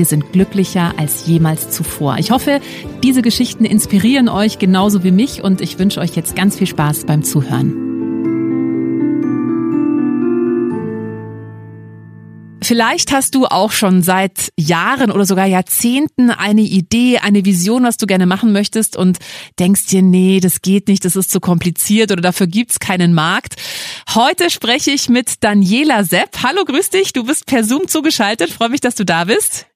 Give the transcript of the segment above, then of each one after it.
wir sind glücklicher als jemals zuvor. Ich hoffe, diese Geschichten inspirieren euch genauso wie mich und ich wünsche euch jetzt ganz viel Spaß beim Zuhören. Vielleicht hast du auch schon seit Jahren oder sogar Jahrzehnten eine Idee, eine Vision, was du gerne machen möchtest und denkst dir, nee, das geht nicht, das ist zu kompliziert oder dafür gibt's keinen Markt. Heute spreche ich mit Daniela Sepp. Hallo, grüß dich, du bist per Zoom zugeschaltet. Freue mich, dass du da bist.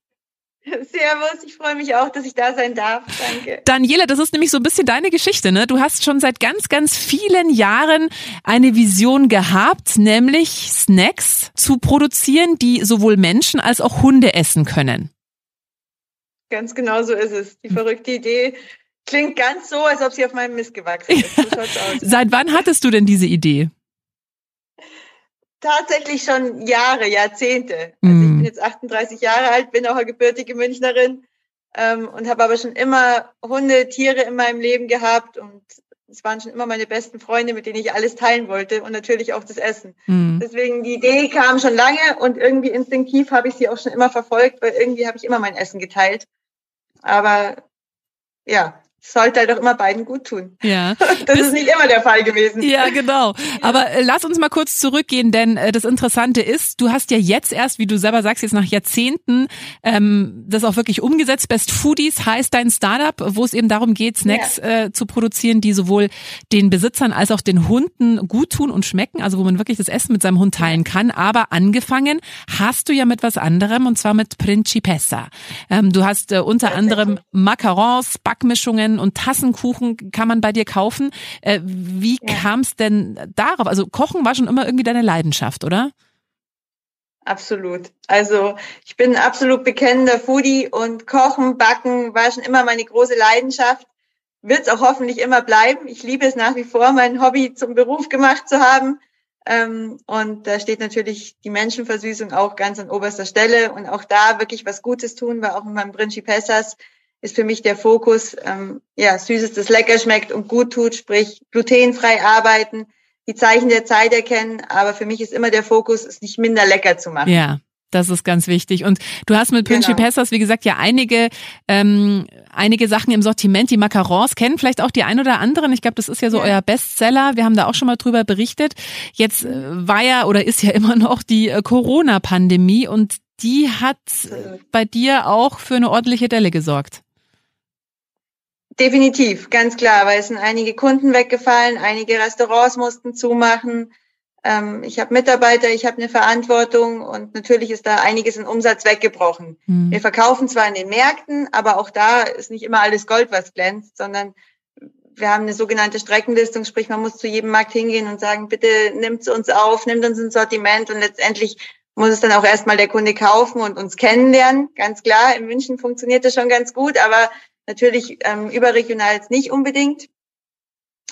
Servus, ich freue mich auch, dass ich da sein darf. Danke. Daniela, das ist nämlich so ein bisschen deine Geschichte, ne? Du hast schon seit ganz, ganz vielen Jahren eine Vision gehabt, nämlich Snacks zu produzieren, die sowohl Menschen als auch Hunde essen können. Ganz genau so ist es. Die verrückte Idee klingt ganz so, als ob sie auf meinem Mist gewachsen ist. So schaut's aus. Seit wann hattest du denn diese Idee? tatsächlich schon Jahre, Jahrzehnte. Also. Bin jetzt 38 Jahre alt, bin auch eine gebürtige Münchnerin ähm, und habe aber schon immer Hunde, Tiere in meinem Leben gehabt und es waren schon immer meine besten Freunde, mit denen ich alles teilen wollte und natürlich auch das Essen. Hm. Deswegen die Idee kam schon lange und irgendwie instinktiv habe ich sie auch schon immer verfolgt, weil irgendwie habe ich immer mein Essen geteilt. Aber ja, sollte halt auch immer beiden gut tun. Ja. Das ist nicht immer der Fall gewesen. Ja, genau. Aber äh, lass uns mal kurz zurückgehen, denn äh, das Interessante ist, du hast ja jetzt erst, wie du selber sagst, jetzt nach Jahrzehnten ähm, das auch wirklich umgesetzt. Best Foodies heißt dein Startup, wo es eben darum geht, Snacks äh, zu produzieren, die sowohl den Besitzern als auch den Hunden gut tun und schmecken, also wo man wirklich das Essen mit seinem Hund teilen kann. Aber angefangen hast du ja mit was anderem und zwar mit Principessa. Ähm, du hast äh, unter anderem Macarons, Backmischungen und Tassenkuchen kann man bei dir kaufen. Äh, wie Ja. kam es denn darauf? Also Kochen war schon immer irgendwie deine Leidenschaft, oder? Absolut. Also ich bin ein absolut bekennender Foodie und Kochen, Backen war schon immer meine große Leidenschaft. Wird es auch hoffentlich immer bleiben. Ich liebe es nach wie vor, mein Hobby zum Beruf gemacht zu haben. Ähm, und da steht natürlich die Menschenversüßung auch ganz an oberster Stelle und auch da wirklich was Gutes tun, weil auch mit meinem Principessas ist für mich der Fokus, ähm, ja, Süßes, das lecker schmeckt und gut tut, sprich glutenfrei arbeiten, die Zeichen der Zeit erkennen, aber für mich ist immer der Fokus, es nicht minder lecker zu machen. Ja. Das ist ganz wichtig. Und du hast mit Genau. Principessas, wie gesagt, ja einige, ähm, einige Sachen im Sortiment. Die Macarons kennen vielleicht auch die ein oder anderen. Ich glaube, das ist ja so Ja. euer Bestseller. Wir haben da auch schon mal drüber berichtet. Jetzt äh, war ja oder ist ja immer noch die äh, Corona-Pandemie und die hat äh, bei dir auch für eine ordentliche Delle gesorgt. Definitiv, ganz klar, weil es sind einige Kunden weggefallen, einige Restaurants mussten zumachen. Ähm, ich habe Mitarbeiter, ich habe eine Verantwortung und natürlich ist da einiges in Umsatz weggebrochen. Hm. Wir verkaufen zwar in den Märkten, aber auch da ist nicht immer alles Gold, was glänzt, sondern wir haben eine sogenannte Streckenlistung, sprich man muss zu jedem Markt hingehen und sagen, bitte nimmt uns auf, nimmt uns ins Sortiment und letztendlich muss es dann auch erstmal der Kunde kaufen und uns kennenlernen. Ganz klar, in München funktioniert das schon ganz gut, aber natürlich ähm, überregional jetzt nicht unbedingt.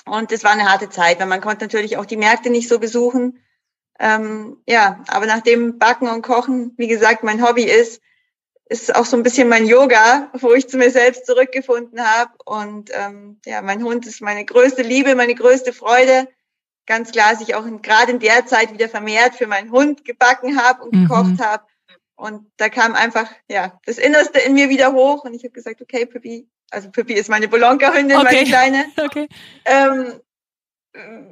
Und es war eine harte Zeit, weil man konnte natürlich auch die Märkte nicht so besuchen. Ähm, ja, aber nachdem Backen und Kochen, wie gesagt, mein Hobby ist, ist auch so ein bisschen mein Yoga, wo ich zu mir selbst zurückgefunden habe. Und ähm, ja, mein Hund ist meine größte Liebe, meine größte Freude. Ganz klar, dass ich auch gerade in der Zeit wieder vermehrt für meinen Hund gebacken habe und Mhm. gekocht habe. Und da kam einfach ja das Innerste in mir wieder hoch und ich habe gesagt, okay, Pippi, also Pippi ist meine Bolonka-Hündin, Okay. meine kleine. Okay. Ähm,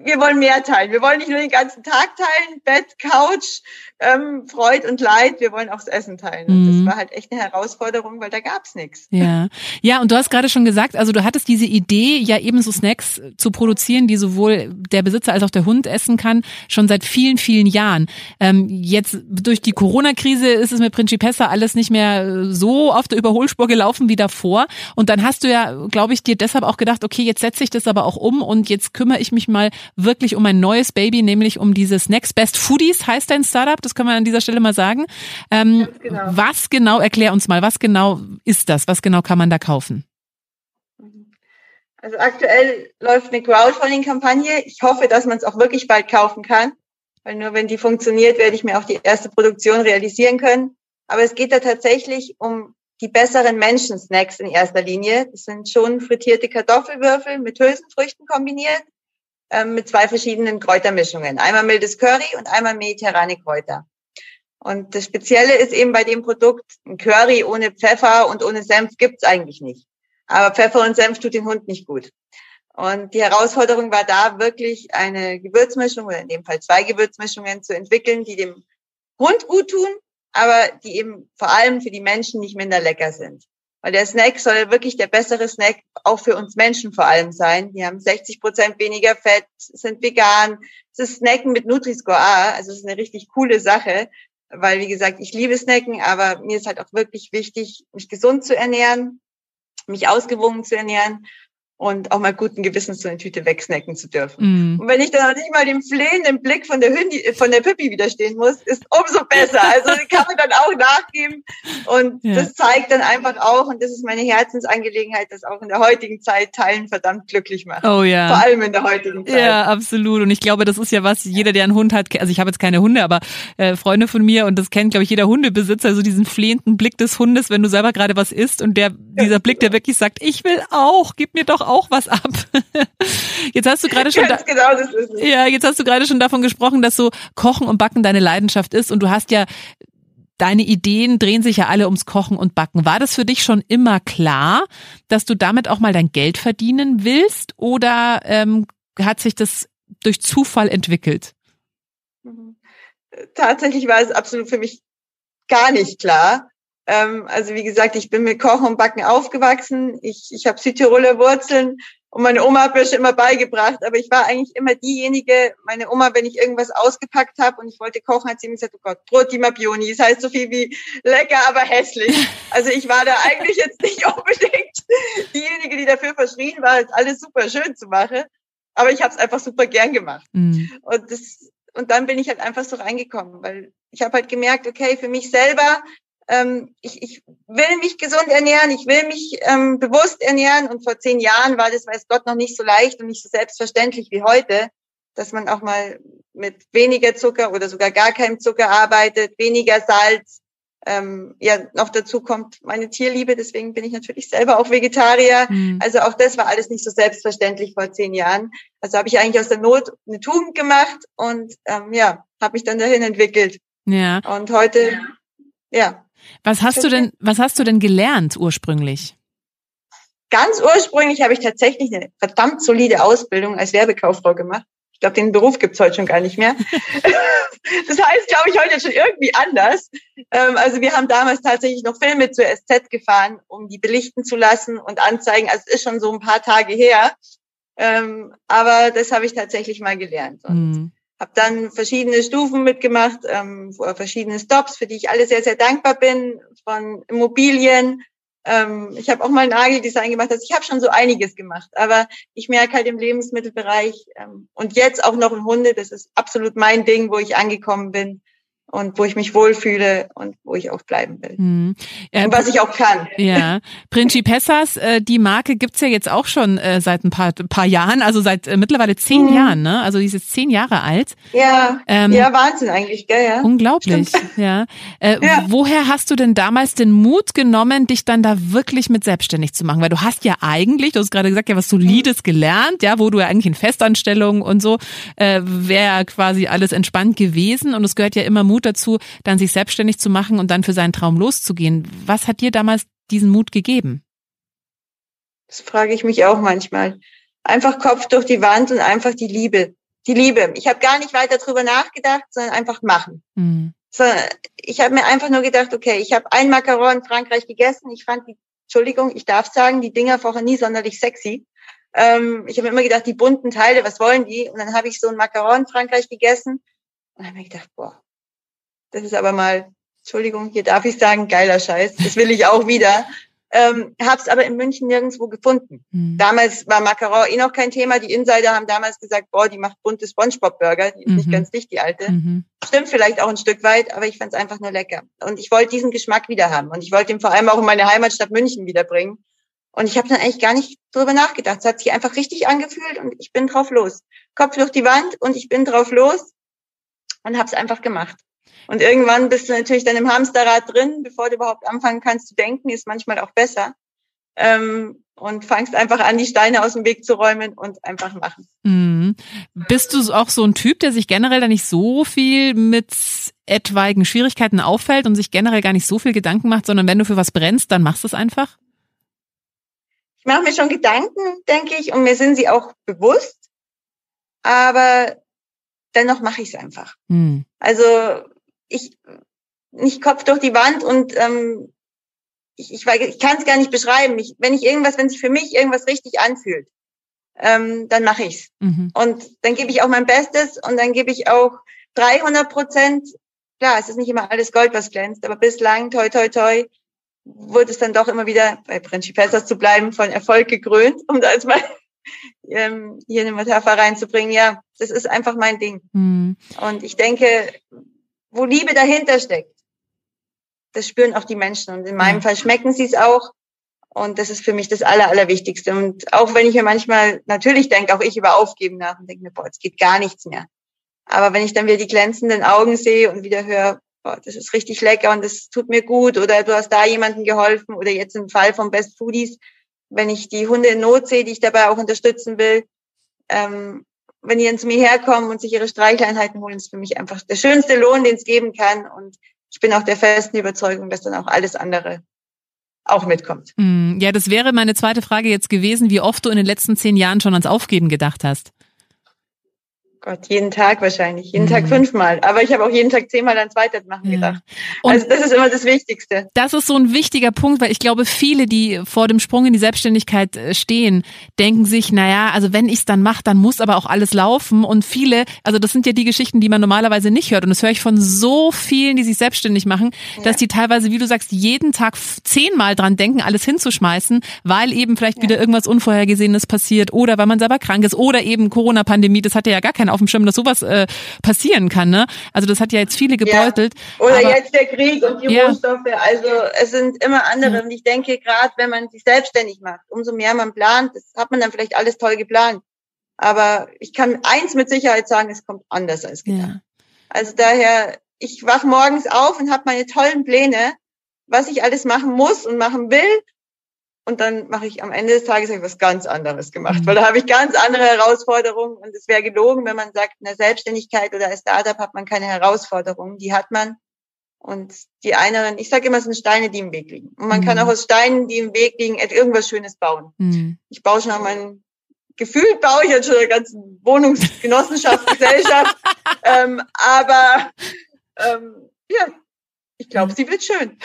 wir wollen mehr teilen. Wir wollen nicht nur den ganzen Tag teilen, Bett, Couch, ähm, Freud und Leid, wir wollen auch das Essen teilen. Und das mhm. war halt echt eine Herausforderung, weil da gab's nichts. Ja. Ja, und du hast gerade schon gesagt, also du hattest diese Idee, ja eben so Snacks zu produzieren, die sowohl der Besitzer als auch der Hund essen kann, schon seit vielen, vielen Jahren. Ähm, jetzt durch die Corona-Krise ist es mit Principessa alles nicht mehr so auf der Überholspur gelaufen wie davor. Und dann hast du ja, glaube ich, dir deshalb auch gedacht, okay, jetzt setze ich das aber auch um und jetzt kümmere ich mich mal wirklich um ein neues Baby, nämlich um dieses Next Best Foodies heißt dein Startup. Das können wir an dieser Stelle mal sagen. Ähm, genau. Was genau, erklär uns mal, was genau ist das? Was genau kann man da kaufen? Also aktuell läuft eine Crowdfunding-Kampagne. Ich hoffe, dass man es auch wirklich bald kaufen kann, weil nur wenn die funktioniert, werde ich mir auch die erste Produktion realisieren können. Aber es geht da tatsächlich um die besseren Menschen-Snacks in erster Linie. Das sind schon frittierte Kartoffelwürfel mit Hülsenfrüchten kombiniert mit zwei verschiedenen Kräutermischungen. Einmal mildes Curry und einmal mediterrane Kräuter. Und das Spezielle ist eben bei dem Produkt, ein Curry ohne Pfeffer und ohne Senf gibt's eigentlich nicht. Aber Pfeffer und Senf tut den Hund nicht gut. Und die Herausforderung war da wirklich eine Gewürzmischung oder in dem Fall zwei Gewürzmischungen zu entwickeln, die dem Hund gut tun, aber die eben vor allem für die Menschen nicht minder lecker sind. Weil der Snack soll wirklich der bessere Snack auch für uns Menschen vor allem sein. Die haben 60 Prozent weniger Fett, sind vegan. Es ist Snacken mit Nutri-Score A, also es ist eine richtig coole Sache. Weil, wie gesagt, ich liebe Snacken, aber mir ist halt auch wirklich wichtig, mich gesund zu ernähren, mich ausgewogen zu ernähren und auch mal guten Gewissens so eine Tüte wegsnacken zu dürfen. Mm. Und wenn ich dann auch nicht mal dem flehenden Blick von der Hündi, von der Pippi widerstehen muss, ist umso besser. Also kann man dann auch nachgeben und ja. das zeigt dann einfach auch und das ist meine Herzensangelegenheit, das auch in der heutigen Zeit teilen verdammt glücklich macht. Oh ja. Vor allem in der heutigen Zeit. Ja, absolut. Und ich glaube, das ist ja was, jeder, der einen Hund hat, also ich habe jetzt keine Hunde, aber äh, Freunde von mir und das kennt, glaube ich, jeder Hundebesitzer, so diesen flehenden Blick des Hundes, wenn du selber gerade was isst und der, dieser Blick, der wirklich sagt, ich will auch, gib mir doch auch was ab. Jetzt hast du gerade schon, da, genau, ja, jetzt hast du gerade schon davon gesprochen, dass so Kochen und Backen deine Leidenschaft ist und du hast ja deine Ideen drehen sich ja alle ums Kochen und Backen. War das für dich schon immer klar, dass du damit auch mal dein Geld verdienen willst oder ähm, hat sich das durch Zufall entwickelt? Mhm. Tatsächlich war es absolut für mich gar nicht klar. Ähm, also wie gesagt, ich bin mit Kochen und Backen aufgewachsen. Ich, ich habe Südtiroler Wurzeln und meine Oma hat mir schon immer beigebracht, aber ich war eigentlich immer diejenige, meine Oma, wenn ich irgendwas ausgepackt habe und ich wollte kochen, hat sie mir gesagt, oh Gott, Brot di Mabioni, das heißt so viel wie lecker, aber hässlich. Also ich war da eigentlich jetzt nicht unbedingt diejenige, die dafür verschrien war, alles super schön zu machen. Aber ich habe es einfach super gern gemacht. Mhm. Und das und dann bin ich halt einfach so reingekommen, weil ich habe halt gemerkt, okay, für mich selber ähm, ich, ich will mich gesund ernähren, ich will mich ähm, bewusst ernähren. Und vor zehn Jahren war das, weiß Gott, noch nicht so leicht und nicht so selbstverständlich wie heute, dass man auch mal mit weniger Zucker oder sogar gar keinem Zucker arbeitet, weniger Salz. Ähm, ja, noch dazu kommt meine Tierliebe, deswegen bin ich natürlich selber auch Vegetarier. Mhm. Also auch das war alles nicht so selbstverständlich vor zehn Jahren. Also habe ich eigentlich aus der Not eine Tugend gemacht und ähm, ja, habe mich dann dahin entwickelt. Ja. Und heute, ja, was hast du denn, was hast du denn gelernt ursprünglich? Ganz ursprünglich habe ich tatsächlich eine verdammt solide Ausbildung als Werbekauffrau gemacht. Ich glaube, den Beruf gibt's heute schon gar nicht mehr. das heißt, glaube ich, heute schon irgendwie anders. Ähm, also wir haben damals tatsächlich noch Filme zur SZ gefahren, um die belichten zu lassen und anzeigen. Also es ist schon so ein paar Tage her. Ähm, aber das habe ich tatsächlich mal gelernt. Und mhm habe dann verschiedene Stufen mitgemacht, ähm, verschiedene Stops, für die ich alle sehr, sehr dankbar bin, von Immobilien. Ähm, ich habe auch mal Nageldesign gemacht. Also ich habe schon so einiges gemacht. Aber ich merke halt im Lebensmittelbereich ähm, und jetzt auch noch im Hunde, das ist absolut mein Ding, wo ich angekommen bin und wo ich mich wohlfühle und wo ich auch bleiben will. Mhm. Äh, und was ich auch kann. Ja, Principessas, äh, die Marke gibt's ja jetzt auch schon äh, seit ein paar, paar Jahren, also seit äh, mittlerweile zehn mhm. Jahren, ne? Also die ist jetzt zehn Jahre alt. Ja, ähm, ja, Wahnsinn eigentlich, gell? Ja. Unglaublich, ja. Äh, ja. Woher hast du denn damals den Mut genommen, dich dann da wirklich mit selbstständig zu machen? Weil du hast ja eigentlich, du hast gerade gesagt, ja was Solides gelernt, ja, wo du ja eigentlich in Festanstellung und so, äh, wäre quasi alles entspannt gewesen und es gehört ja immer Mut Mut dazu, dann sich selbstständig zu machen und dann für seinen Traum loszugehen. Was hat dir damals diesen Mut gegeben? Das frage ich mich auch manchmal. einfach Kopf durch die Wand und einfach die Liebe. Die Liebe. Ich habe gar nicht weiter drüber nachgedacht, sondern einfach machen. Mhm. So, ich habe mir einfach nur gedacht, okay, ich habe ein Macaron in Frankreich gegessen. Ich fand die, Entschuldigung, ich darf sagen, die Dinger vorher nie sonderlich sexy. Ähm, ich habe immer gedacht, die bunten Teile, was wollen die? Und dann habe ich so ein Macaron in Frankreich gegessen und habe mir gedacht, boah, das ist aber mal, Entschuldigung, hier darf ich sagen, geiler Scheiß. Das will ich auch wieder. Ähm, habe es aber in München nirgendwo gefunden. Mhm. Damals war Macaron eh noch kein Thema. Die Insider haben damals gesagt, boah, die macht bunte Spongebob-Burger. Die ist mhm. nicht ganz dicht, die alte. Mhm. Stimmt vielleicht auch ein Stück weit, aber ich fand es einfach nur lecker. Und ich wollte diesen Geschmack wieder haben. Und ich wollte ihn vor allem auch in meine Heimatstadt München wiederbringen. Und ich habe dann eigentlich gar nicht drüber nachgedacht. Es hat sich einfach richtig angefühlt und ich bin drauf los. Kopf durch die Wand und ich bin drauf los und habe es einfach gemacht. Und irgendwann bist du natürlich dann im Hamsterrad drin, bevor du überhaupt anfangen kannst zu denken, ist manchmal auch besser. Ähm, und fangst einfach an, die Steine aus dem Weg zu räumen und einfach machen. Mhm. Bist du auch so ein Typ, der sich generell da nicht so viel mit etwaigen Schwierigkeiten auffällt und sich generell gar nicht so viel Gedanken macht, sondern wenn du für was brennst, dann machst du es einfach? Ich mache mir schon Gedanken, denke ich, und mir sind sie auch bewusst, aber dennoch mache ich es einfach. Mhm. Also ich nicht Kopf durch die Wand und ähm, ich, ich, ich kann es gar nicht beschreiben. Ich, wenn ich irgendwas, wenn sich für mich irgendwas richtig anfühlt, ähm, dann mache ich's. Mhm. Und dann gebe ich auch mein Bestes und dann gebe ich auch 300 Prozent. Klar, es ist nicht immer alles Gold, was glänzt, aber bislang, toi, toi, toi, wurde es dann doch immer wieder, bei Prinzip Pesos zu bleiben, von Erfolg gekrönt, um da jetzt mal ähm, hier eine Metapher reinzubringen. Ja, das ist einfach mein Ding. Mhm. Und ich denke, wo Liebe dahinter steckt, das spüren auch die Menschen. Und in meinem Fall schmecken sie es auch. Und das ist für mich das Aller, Allerwichtigste. Und auch wenn ich mir manchmal, natürlich denke auch ich über Aufgeben nach und denke mir, boah, es geht gar nichts mehr. Aber wenn ich dann wieder die glänzenden Augen sehe und wieder höre, boah, das ist richtig lecker und das tut mir gut oder du hast da jemandem geholfen oder jetzt im Fall von Best Foodies, wenn ich die Hunde in Not sehe, die ich dabei auch unterstützen will, ähm, wenn die dann zu mir herkommen und sich ihre Streichleinheiten holen, ist für mich einfach der schönste Lohn, den es geben kann. Und ich bin auch der festen Überzeugung, dass dann auch alles andere auch mitkommt. Mm, ja, das wäre meine zweite Frage jetzt gewesen, wie oft du in den letzten zehn Jahren schon ans Aufgeben gedacht hast. Gott, jeden Tag wahrscheinlich, jeden mhm. Tag fünfmal. Aber ich habe auch jeden Tag zehnmal ans Weitermachen ja. gedacht. Und also das ist immer das Wichtigste. Das ist so ein wichtiger Punkt, weil ich glaube, viele, die vor dem Sprung in die Selbstständigkeit äh, stehen, denken sich, naja, also wenn ich es dann mache, dann muss aber auch alles laufen. Und viele, also das sind ja die Geschichten, die man normalerweise nicht hört. Und das höre ich von so vielen, die sich selbstständig machen, ja. dass die teilweise, wie du sagst, jeden Tag zehnmal dran denken, alles hinzuschmeißen, weil eben vielleicht ja. wieder irgendwas Unvorhergesehenes passiert oder weil man selber krank ist oder eben Corona-Pandemie, das hatte ja gar keine auf dem Schirm, dass sowas äh, passieren kann. Ne? Also das hat ja jetzt viele gebeutelt. Ja. Oder aber, jetzt der Krieg und die ja. Rohstoffe. Also es sind immer andere. Ja. Und ich denke, gerade wenn man sich selbstständig macht, umso mehr man plant, das hat man dann vielleicht alles toll geplant. Aber ich kann eins mit Sicherheit sagen, es kommt anders als gedacht. Also daher, ich wach morgens auf und habe meine tollen Pläne, was ich alles machen muss und machen will und dann mache ich am Ende des Tages etwas ganz anderes gemacht, weil da habe ich ganz andere Herausforderungen und es wäre gelogen, wenn man sagt, in der Selbstständigkeit oder als Startup hat man keine Herausforderungen, die hat man. Und die anderen, ich sage immer, es sind Steine, die im Weg liegen. Und man mhm. kann auch aus Steinen, die im Weg liegen, irgendwas Schönes bauen. Mhm. Ich baue schon mein Gefühl baue ich jetzt schon eine ganze Wohnungsgenossenschaft, Gesellschaft. ähm, aber ähm, ja, ich glaube, sie wird schön.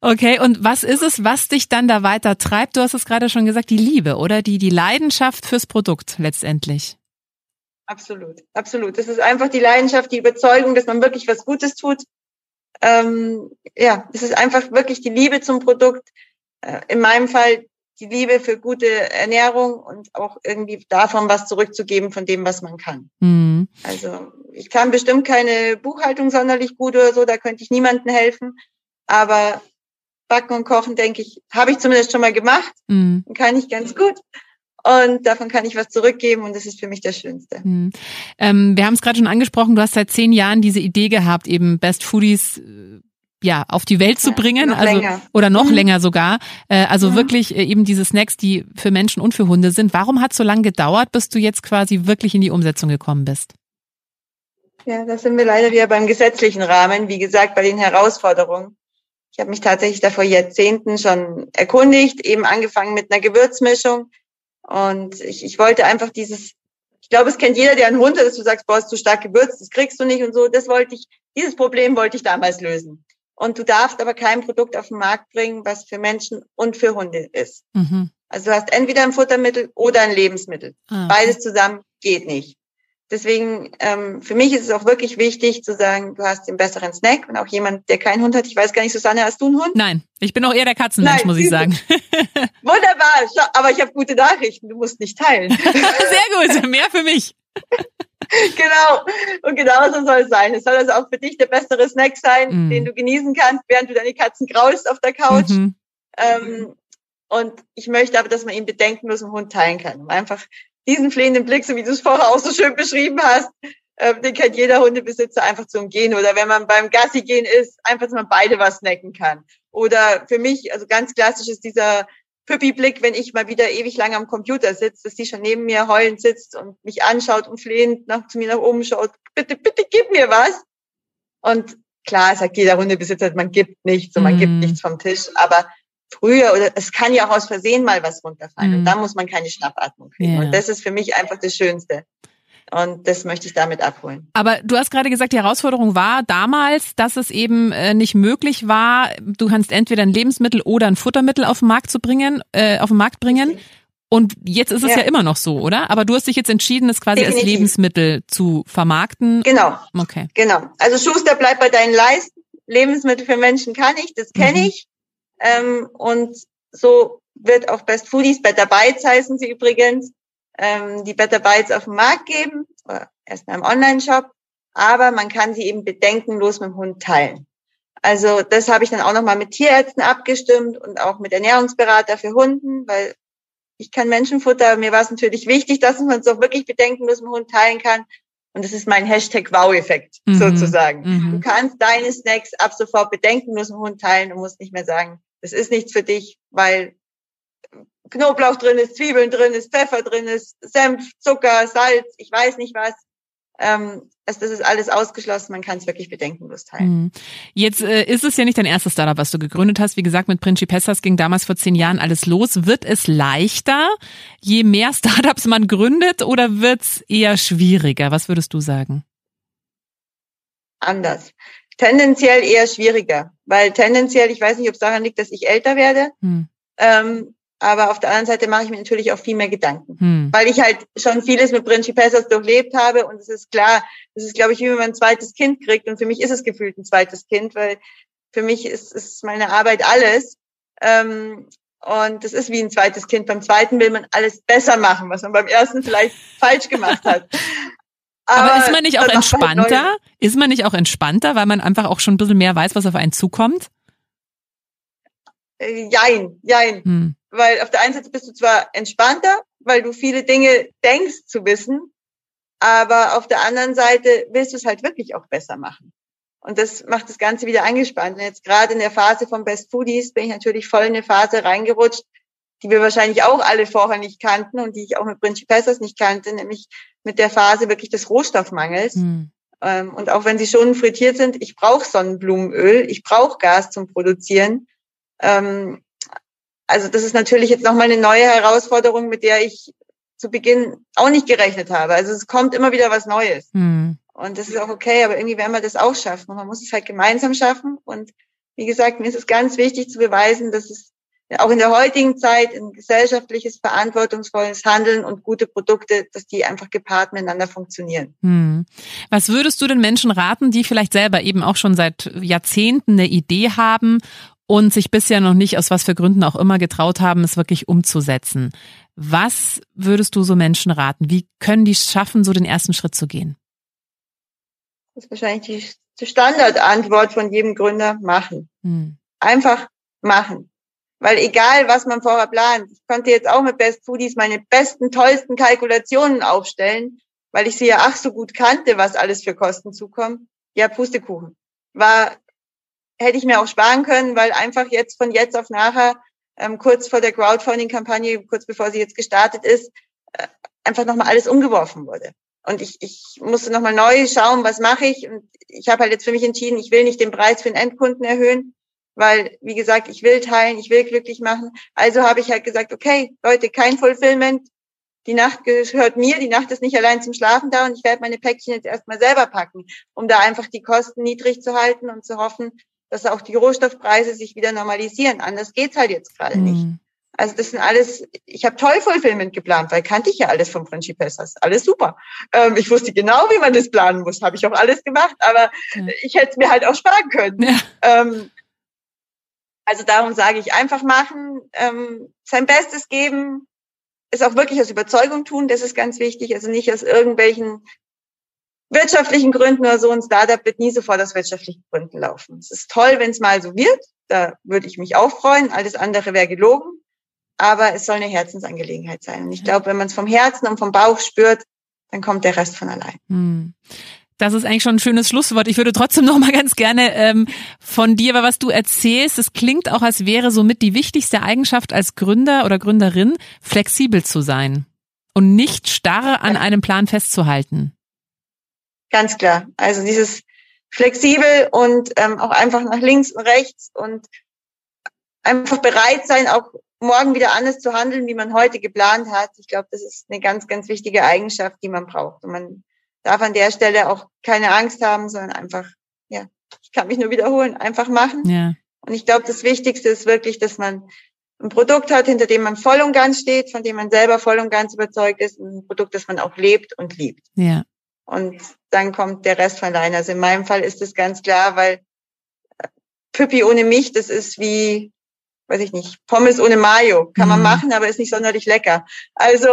Okay, und was ist es, was dich dann da weiter treibt? Du hast es gerade schon gesagt, die Liebe, oder? Die, die Leidenschaft fürs Produkt letztendlich. Absolut, absolut. Das ist einfach die Leidenschaft, die Überzeugung, dass man wirklich was Gutes tut. Ähm, ja, es ist einfach wirklich die Liebe zum Produkt. Äh, in meinem Fall die Liebe für gute Ernährung und auch irgendwie davon was zurückzugeben von dem, was man kann. Mhm. Also ich kann bestimmt keine Buchhaltung sonderlich gut oder so, da könnte ich niemandem helfen. Aber Backen und Kochen, denke ich, habe ich zumindest schon mal gemacht. Mhm. Kann ich ganz gut. Und davon kann ich was zurückgeben und das ist für mich das Schönste. Mhm. Ähm, wir haben es gerade schon angesprochen, du hast seit zehn Jahren diese Idee gehabt, eben Best Foodies äh, ja auf die Welt zu bringen, ja, also länger. oder noch mhm. länger sogar. Äh, also mhm. wirklich äh, eben diese Snacks, die für Menschen und für Hunde sind. Warum hat es so lange gedauert, bis du jetzt quasi wirklich in die Umsetzung gekommen bist? Ja, da sind wir leider wieder beim gesetzlichen Rahmen, wie gesagt, bei den Herausforderungen. Ich habe mich tatsächlich da vor Jahrzehnten schon erkundigt, eben angefangen mit einer Gewürzmischung. Und ich, ich wollte einfach dieses, ich glaube, es kennt jeder, der einen Hund hat, dass du sagst, boah, ist zu stark gewürzt, das kriegst du nicht und so. Das wollte ich, dieses Problem wollte ich damals lösen. Und du darfst aber kein Produkt auf den Markt bringen, was für Menschen und für Hunde ist. Mhm. Also du hast entweder ein Futtermittel oder ein Lebensmittel. Ah. Beides zusammen geht nicht. Deswegen, ähm, für mich ist es auch wirklich wichtig zu sagen, du hast den besseren Snack und auch jemand, der keinen Hund hat. Ich weiß gar nicht, Susanne, hast du einen Hund? Nein, ich bin auch eher der Katzenmensch, Nein, muss ich sagen. Wunderbar, aber ich habe gute Nachrichten, du musst nicht teilen. Sehr gut, mehr für mich. genau. Und genau so soll es sein. Es soll also auch für dich der bessere Snack sein, mm. den du genießen kannst, während du deine Katzen graulst auf der Couch. Mhm. Ähm, und ich möchte aber, dass man ihn bedenkenlos im Hund teilen kann, um einfach diesen flehenden Blick, so wie du es vorher auch so schön beschrieben hast, äh, den kennt jeder Hundebesitzer einfach zu umgehen. Oder wenn man beim Gassi gehen ist, einfach, dass man beide was snacken kann. Oder für mich, also ganz klassisch ist dieser Püppi-Blick, wenn ich mal wieder ewig lang am Computer sitze, dass die schon neben mir heulend sitzt und mich anschaut und flehend nach, zu mir nach oben schaut. Bitte, bitte gib mir was. Und klar, sagt jeder Hundebesitzer, man gibt nichts und man mm. gibt mhm. nichts vom Tisch. Aber früher oder es kann ja auch aus Versehen mal was runterfallen mhm. und da muss man keine Schnappatmung kriegen. Yeah. Und das ist für mich einfach das Schönste. Und das möchte ich damit abholen. Aber du hast gerade gesagt, die Herausforderung war damals, dass es eben äh, nicht möglich war, du kannst entweder ein Lebensmittel oder ein Futtermittel auf den Markt zu bringen, äh, auf den Markt bringen. Und jetzt ist es ja. ja. immer noch so, oder? Aber du hast dich jetzt entschieden, es quasi Definitiv. als Lebensmittel zu vermarkten. Genau. Okay. Genau. Also Schuster bleibt bei deinen Leisten. Lebensmittel für Menschen kann ich, das kenne mhm. ich. Ähm, und so wird auch Best Foodies, Better Bites heißen sie übrigens, ähm, die Better Bites auf den Markt geben, oder erst in einem Online-Shop, aber man kann sie eben bedenkenlos mit dem Hund teilen. Also das habe ich dann auch nochmal mit Tierärzten abgestimmt und auch mit Ernährungsberater für Hunden, weil ich kann Menschenfutter, mir war es natürlich wichtig, dass man es auch wirklich bedenkenlos mit dem Hund teilen kann. Und das ist mein Hashtag Wow-Effekt mhm. sozusagen. Mhm. Du kannst deine Snacks ab sofort bedenkenlos mit dem Hund teilen und musst nicht mehr sagen, das ist nichts für dich, weil Knoblauch drin ist, Zwiebeln drin ist, Pfeffer drin ist, Senf, Zucker, Salz, ich weiß nicht was. Ähm, das, das ist alles ausgeschlossen, man kann es wirklich bedenkenlos teilen. Mhm. Jetzt äh, ist es ja nicht dein erstes Startup, was du gegründet hast. Wie gesagt, mit Principessas ging damals vor zehn Jahren alles los. Wird es leichter, je mehr Startups man gründet oder wird es eher schwieriger? Was würdest du sagen? Anders. Tendenziell eher schwieriger, weil tendenziell, ich weiß nicht, ob es daran liegt, dass ich älter werde, hm. ähm, aber auf der anderen Seite mache ich mir natürlich auch viel mehr Gedanken, hm. weil ich halt schon vieles mit Principessas durchlebt habe und es ist klar, es ist, glaube ich, wie wenn man ein zweites Kind kriegt und für mich ist es gefühlt ein zweites Kind, weil für mich ist, ist meine Arbeit alles. Ähm, und das ist wie ein zweites Kind. Beim zweiten will man alles besser machen, was man beim ersten vielleicht falsch gemacht hat. Aber, Aber ist man nicht auch halt entspannter? Ist man nicht auch entspannter, weil man einfach auch schon ein bisschen mehr weiß, was auf einen zukommt? Äh, jein, jein. Hm. Weil auf der einen Seite bist du zwar entspannter, weil du viele Dinge denkst zu wissen, aber auf der anderen Seite willst du es halt wirklich auch besser machen. Und das macht das Ganze wieder angespannt. Und jetzt gerade in der Phase von Best Foodies bin ich natürlich voll in eine Phase reingerutscht, die wir wahrscheinlich auch alle vorher nicht kannten und die ich auch mit Principessas nicht kannte, nämlich mit der Phase wirklich des Rohstoffmangels. Mhm. und auch wenn sie schon frittiert sind, ich brauche Sonnenblumenöl, ich brauche Gas zum Produzieren. Ähm, also das ist natürlich jetzt nochmal eine neue Herausforderung, mit der ich zu Beginn auch nicht gerechnet habe. Also es kommt immer wieder was Neues. Mhm. Und das ist auch okay, aber irgendwie werden wir das auch schaffen. Und man muss es halt gemeinsam schaffen. Und wie gesagt, mir ist es ganz wichtig zu beweisen, dass es auch in der heutigen Zeit ein gesellschaftliches, verantwortungsvolles Handeln und gute Produkte, dass die einfach gepaart miteinander funktionieren. Hm. Was würdest du den Menschen raten, die vielleicht selber eben auch schon seit Jahrzehnten eine Idee haben und sich bisher noch nicht aus was für Gründen auch immer getraut haben, es wirklich umzusetzen? Was würdest du so Menschen raten? Wie können die schaffen, so den ersten Schritt zu gehen? Das ist wahrscheinlich die Standardantwort von jedem Gründer, machen. Hm. Einfach machen. Weil egal, was man vorher plant, ich konnte jetzt auch mit Best Foodies meine besten, tollsten Kalkulationen aufstellen, weil ich sie ja ach so gut kannte, was alles für Kosten zukommen. Ja, Pustekuchen. War, hätte ich mir auch sparen können, weil einfach jetzt von jetzt auf nachher, ähm, kurz vor der Crowdfunding-Kampagne, kurz bevor sie jetzt gestartet ist, äh, einfach nochmal alles umgeworfen wurde. Und ich, ich musste nochmal neu schauen, was mache ich. Und ich habe halt jetzt für mich entschieden, ich will nicht den Preis für den Endkunden erhöhen, weil, wie gesagt, ich will teilen, ich will glücklich machen. Also habe ich halt gesagt, okay, Leute, kein Fulfillment, Die Nacht gehört mir, die Nacht ist nicht allein zum Schlafen da und ich werde meine Päckchen jetzt erstmal selber packen, um da einfach die Kosten niedrig zu halten und zu hoffen, dass auch die Rohstoffpreise sich wieder normalisieren. Anders geht's halt jetzt gerade mhm. nicht. Also das sind alles, ich habe toll Fulfillment geplant, weil kannte ich ja alles vom Principessas. Alles super. Ähm, ich wusste genau, wie man das planen muss. Habe ich auch alles gemacht, aber ja. ich hätte es mir halt auch sparen können. Ja. Ähm, also darum sage ich, einfach machen, ähm, sein Bestes geben, es auch wirklich aus Überzeugung tun, das ist ganz wichtig. Also nicht aus irgendwelchen wirtschaftlichen Gründen oder so. Ein Startup wird nie sofort aus wirtschaftlichen Gründen laufen. Es ist toll, wenn es mal so wird. Da würde ich mich auch freuen. Alles andere wäre gelogen aber es soll eine Herzensangelegenheit sein. Und ich glaube, wenn man es vom Herzen und vom Bauch spürt, dann kommt der Rest von allein. Hm. Das ist eigentlich schon ein schönes Schlusswort. Ich würde trotzdem noch mal ganz gerne ähm, von dir, weil was du erzählst, es klingt auch, als wäre somit die wichtigste Eigenschaft als Gründer oder Gründerin, flexibel zu sein und nicht starr an einem Plan festzuhalten. Ganz klar. Also dieses flexibel und ähm, auch einfach nach links und rechts und einfach bereit sein, auch morgen wieder anders zu handeln, wie man heute geplant hat. Ich glaube, das ist eine ganz, ganz wichtige Eigenschaft, die man braucht. Und man darf an der Stelle auch keine Angst haben, sondern einfach, ja, ich kann mich nur wiederholen, einfach machen. Ja. Und ich glaube, das Wichtigste ist wirklich, dass man ein Produkt hat, hinter dem man voll und ganz steht, von dem man selber voll und ganz überzeugt ist, ein Produkt, das man auch lebt und liebt. Ja. Und dann kommt der Rest von alleine. Also in meinem Fall ist es ganz klar, weil Püppi ohne mich, das ist wie weiß ich nicht, Pommes ohne Mayo. Kann man mhm. machen, aber ist nicht sonderlich lecker. Also,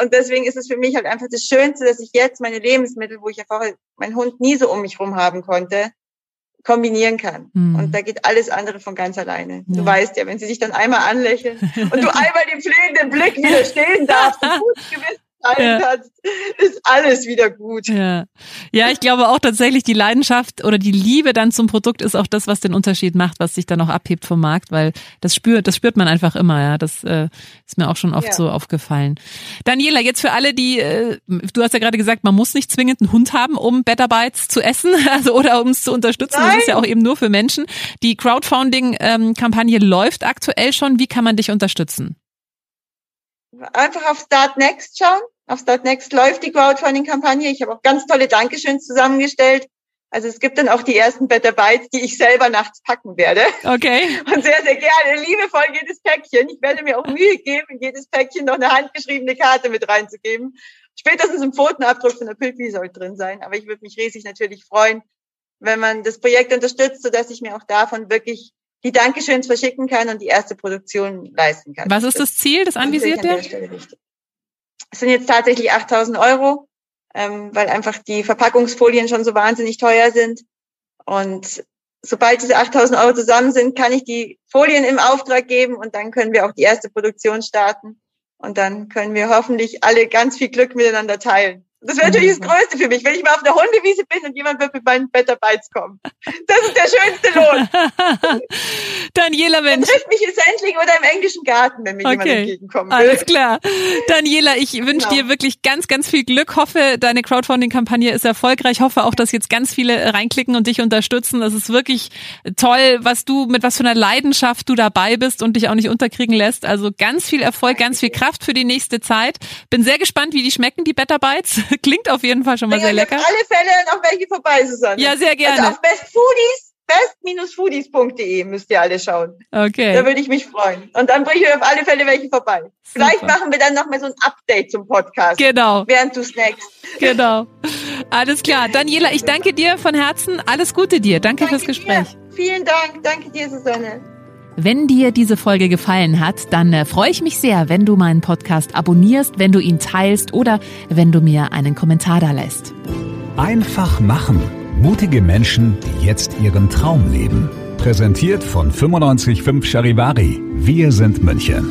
und deswegen ist es für mich halt einfach das Schönste, dass ich jetzt meine Lebensmittel, wo ich ja vorher meinen Hund nie so um mich rum haben konnte, kombinieren kann. Mhm. Und da geht alles andere von ganz alleine. Ja. Du weißt ja, wenn sie sich dann einmal anlächeln und du einmal den flehenden Blick widerstehen darfst, gut gewiss ja. kannst, ist alles wieder gut. Ja. ja, ich glaube auch tatsächlich, die Leidenschaft oder die Liebe dann zum Produkt ist auch das, was den Unterschied macht, was sich dann auch abhebt vom Markt, weil das spürt, das spürt man einfach immer, ja. Das äh, ist mir auch schon oft ja. so aufgefallen. Daniela, jetzt für alle, die, äh, du hast ja gerade gesagt, man muss nicht zwingend einen Hund haben, um Better Bites zu essen, also oder um es zu unterstützen. Nein. Das ist ja auch eben nur für Menschen. Die Crowdfunding-Kampagne ähm, läuft aktuell schon. Wie kann man dich unterstützen? einfach auf Start Next schauen. Auf Start Next läuft die Crowdfunding-Kampagne. Ich habe auch ganz tolle Dankeschöns zusammengestellt. Also es gibt dann auch die ersten Better Bites, die ich selber nachts packen werde. Okay. Und sehr, sehr gerne, liebevoll jedes Päckchen. Ich werde mir auch Mühe geben, jedes Päckchen noch eine handgeschriebene Karte mit reinzugeben. Spätestens im Pfotenabdruck von der Pilpi soll drin sein. Aber ich würde mich riesig natürlich freuen, wenn man das Projekt unterstützt, sodass ich mir auch davon wirklich die Dankeschöns verschicken kann und die erste Produktion leisten kann. Was ist das Ziel, das anvisierte? Es sind jetzt tatsächlich 8000 Euro, ähm, weil einfach die Verpackungsfolien schon so wahnsinnig teuer sind. Und sobald diese 8000 Euro zusammen sind, kann ich die Folien im Auftrag geben und dann können wir auch die erste Produktion starten. Und dann können wir hoffentlich alle ganz viel Glück miteinander teilen. Das wäre natürlich das Größte für mich, wenn ich mal auf der Hundewiese bin und jemand wird mit meinen Better Bites kommen. Das ist der schönste Lohn. Daniela, Mensch. Dann trifft mich jetzt endlich oder im englischen Garten, wenn mir okay. jemand entgegenkommen will. Alles klar. Daniela, ich wünsche genau. dir wirklich ganz, ganz viel Glück. Hoffe, deine Crowdfunding-Kampagne ist erfolgreich. Hoffe auch, dass jetzt ganz viele reinklicken und dich unterstützen. Das ist wirklich toll, was du, mit was für einer Leidenschaft du dabei bist und dich auch nicht unterkriegen lässt. Also ganz viel Erfolg, ganz viel Kraft für die nächste Zeit. Bin sehr gespannt, wie die schmecken, die Better Bites. Klingt auf jeden Fall schon mal sehr lecker. Auf alle Fälle noch welche vorbei, Susanne. Ja, sehr gerne. Also auf Best Foodies best-foodies.de müsst ihr alle schauen. Okay. Da würde ich mich freuen. Und dann bringe ich auf alle Fälle welche vorbei. Super. Vielleicht machen wir dann noch mal so ein Update zum Podcast. Genau. Während du snackst. Genau. Alles klar. Daniela, ich danke dir von Herzen. Alles Gute dir. Danke, danke fürs Gespräch. Dir. Vielen Dank. Danke dir, Susanne. Wenn dir diese Folge gefallen hat, dann äh, freue ich mich sehr, wenn du meinen Podcast abonnierst, wenn du ihn teilst oder wenn du mir einen Kommentar da lässt. Einfach machen. Mutige Menschen, die jetzt ihren Traum leben. Präsentiert von 955 Charivari. Wir sind München.